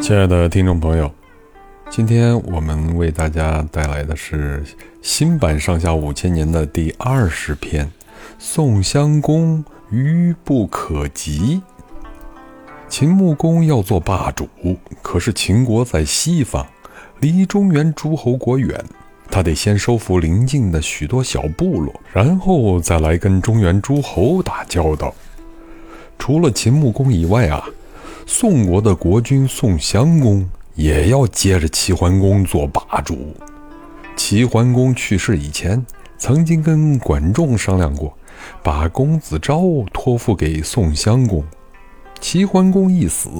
亲爱的听众朋友，今天我们为大家带来的是新版《上下五千年》的第二十篇《宋襄公愚不可及》。秦穆公要做霸主，可是秦国在西方，离中原诸侯国远，他得先收复邻近的许多小部落，然后再来跟中原诸侯打交道。除了秦穆公以外啊。宋国的国君宋襄公也要接着齐桓公做霸主。齐桓公去世以前，曾经跟管仲商量过，把公子昭托付给宋襄公。齐桓公一死，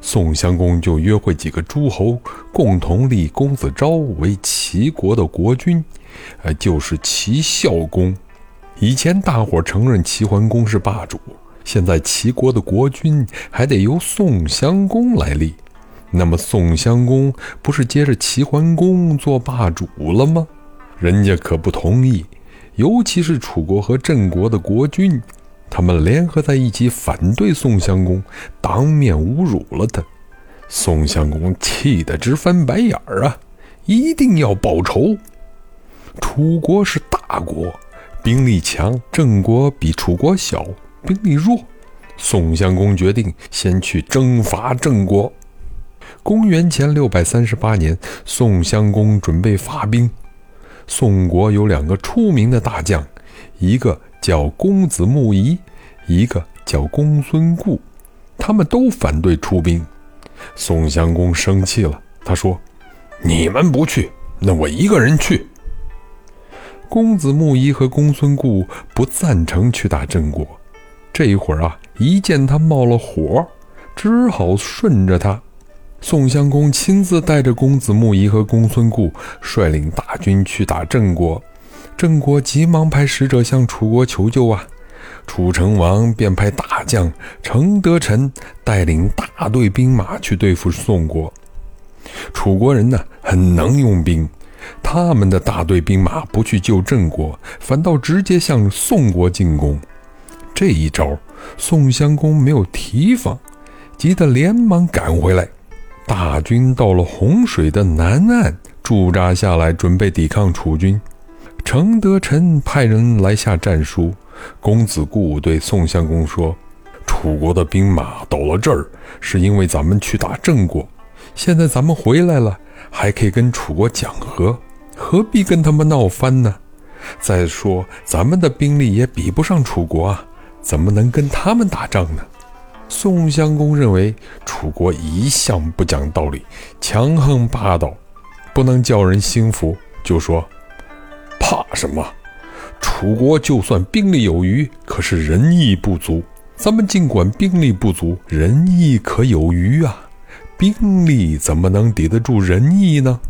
宋襄公就约会几个诸侯，共同立公子昭为齐国的国君，呃，就是齐孝公。以前大伙承认齐桓公是霸主。现在齐国的国君还得由宋襄公来立，那么宋襄公不是接着齐桓公做霸主了吗？人家可不同意，尤其是楚国和郑国的国君，他们联合在一起反对宋襄公，当面侮辱了他。宋襄公气得直翻白眼儿啊！一定要报仇。楚国是大国，兵力强；郑国比楚国小。兵力弱，宋襄公决定先去征伐郑国。公元前六百三十八年，宋襄公准备发兵。宋国有两个出名的大将，一个叫公子木仪，一个叫公孙固，他们都反对出兵。宋襄公生气了，他说：“你们不去，那我一个人去。”公子木仪和公孙固不赞成去打郑国。这一会儿啊，一见他冒了火，只好顺着他。宋襄公亲自带着公子木仪和公孙固，率领大军去打郑国。郑国急忙派使者向楚国求救啊！楚成王便派大将程德臣带领大队兵马去对付宋国。楚国人呢，很能用兵，他们的大队兵马不去救郑国，反倒直接向宋国进攻。这一招，宋襄公没有提防，急得连忙赶回来。大军到了洪水的南岸驻扎下来，准备抵抗楚军。程德臣派人来下战书。公子固对宋襄公说：“楚国的兵马到了这儿，是因为咱们去打郑国。现在咱们回来了，还可以跟楚国讲和，何必跟他们闹翻呢？再说，咱们的兵力也比不上楚国啊。”怎么能跟他们打仗呢？宋襄公认为楚国一向不讲道理，强横霸道，不能叫人心服，就说：“怕什么？楚国就算兵力有余，可是仁义不足。咱们尽管兵力不足，仁义可有余啊！兵力怎么能抵得住仁义呢？”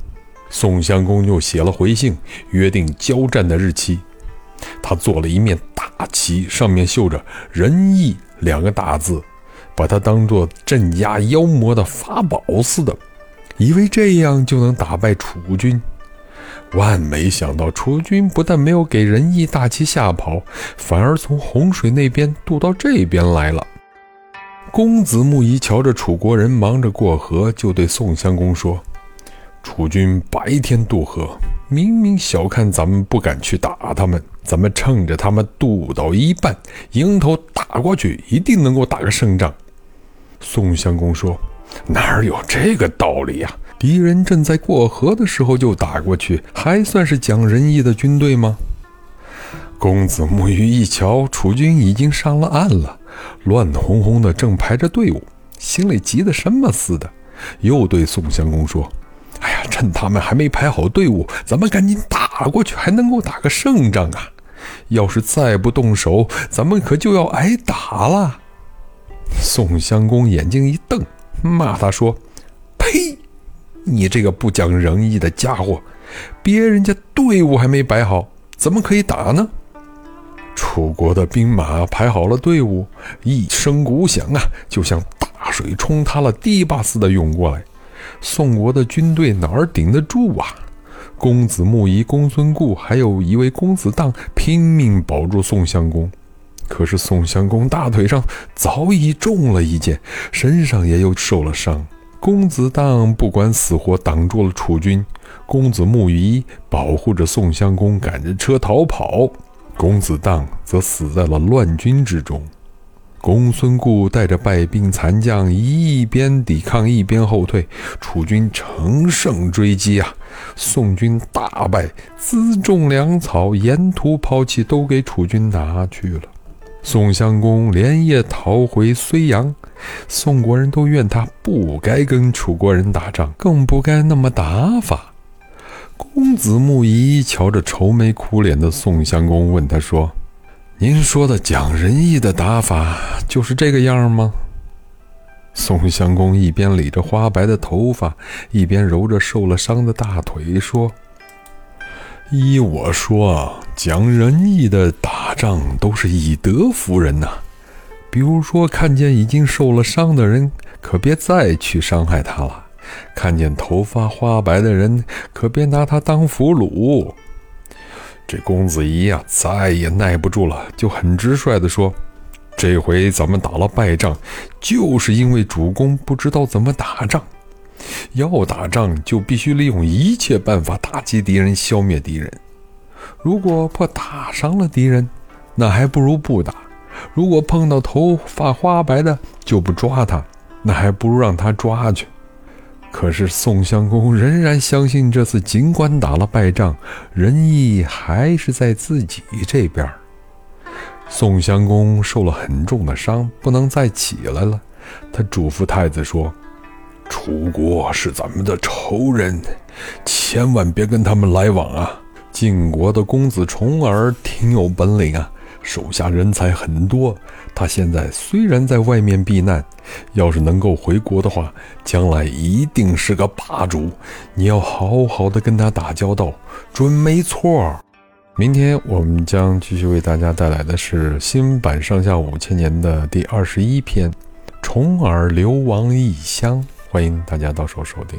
宋襄公又写了回信，约定交战的日期。他做了一面大旗，上面绣着“仁义”两个大字，把它当做镇压妖魔的法宝似的，以为这样就能打败楚军。万没想到，楚军不但没有给仁义大旗吓跑，反而从洪水那边渡到这边来了。公子木仪瞧着楚国人忙着过河，就对宋襄公说：“楚军白天渡河。”明明小看咱们不敢去打他们，咱们趁着他们渡到一半，迎头打过去，一定能够打个胜仗。宋襄公说：“哪有这个道理呀？敌人正在过河的时候就打过去，还算是讲仁义的军队吗？”公子木鱼一瞧，楚军已经上了岸了，乱哄哄的，正排着队伍，心里急得什么似的，又对宋襄公说。趁他们还没排好队伍，咱们赶紧打过去，还能够打个胜仗啊！要是再不动手，咱们可就要挨打了。宋襄公眼睛一瞪，骂他说：“呸！你这个不讲仁义的家伙！别人家队伍还没摆好，怎么可以打呢？”楚国的兵马排好了队伍，一声鼓响啊，就像大水冲塌了堤坝似的涌过来。宋国的军队哪儿顶得住啊？公子木仪、公孙固，还有一位公子荡，拼命保住宋襄公。可是宋襄公大腿上早已中了一箭，身上也又受了伤。公子荡不管死活挡住了楚军，公子木仪保护着宋襄公赶着车逃跑，公子荡则死在了乱军之中。公孙固带着败兵残将，一边抵抗一边后退，楚军乘胜追击啊！宋军大败，辎重粮草沿途抛弃，都给楚军拿去了。宋襄公连夜逃回睢阳，宋国人都怨他不该跟楚国人打仗，更不该那么打法。公子木仪瞧着愁眉苦脸的宋襄公，问他说。您说的讲仁义的打法就是这个样吗？宋襄公一边理着花白的头发，一边揉着受了伤的大腿，说：“依我说，讲仁义的打仗都是以德服人呐。比如说，看见已经受了伤的人，可别再去伤害他了；看见头发花白的人，可别拿他当俘虏。”这公子仪呀，再也耐不住了，就很直率地说：“这回咱们打了败仗，就是因为主公不知道怎么打仗。要打仗，就必须利用一切办法打击敌人，消灭敌人。如果怕打伤了敌人，那还不如不打；如果碰到头发花白的，就不抓他，那还不如让他抓去。”可是宋襄公仍然相信，这次尽管打了败仗，仁义还是在自己这边。宋襄公受了很重的伤，不能再起来了。他嘱咐太子说：“楚国是咱们的仇人，千万别跟他们来往啊！”晋国的公子重耳挺有本领啊。手下人才很多，他现在虽然在外面避难，要是能够回国的话，将来一定是个霸主。你要好好的跟他打交道，准没错。明天我们将继续为大家带来的是新版《上下五千年》的第二十一篇《重耳流亡异乡》，欢迎大家到时候收听。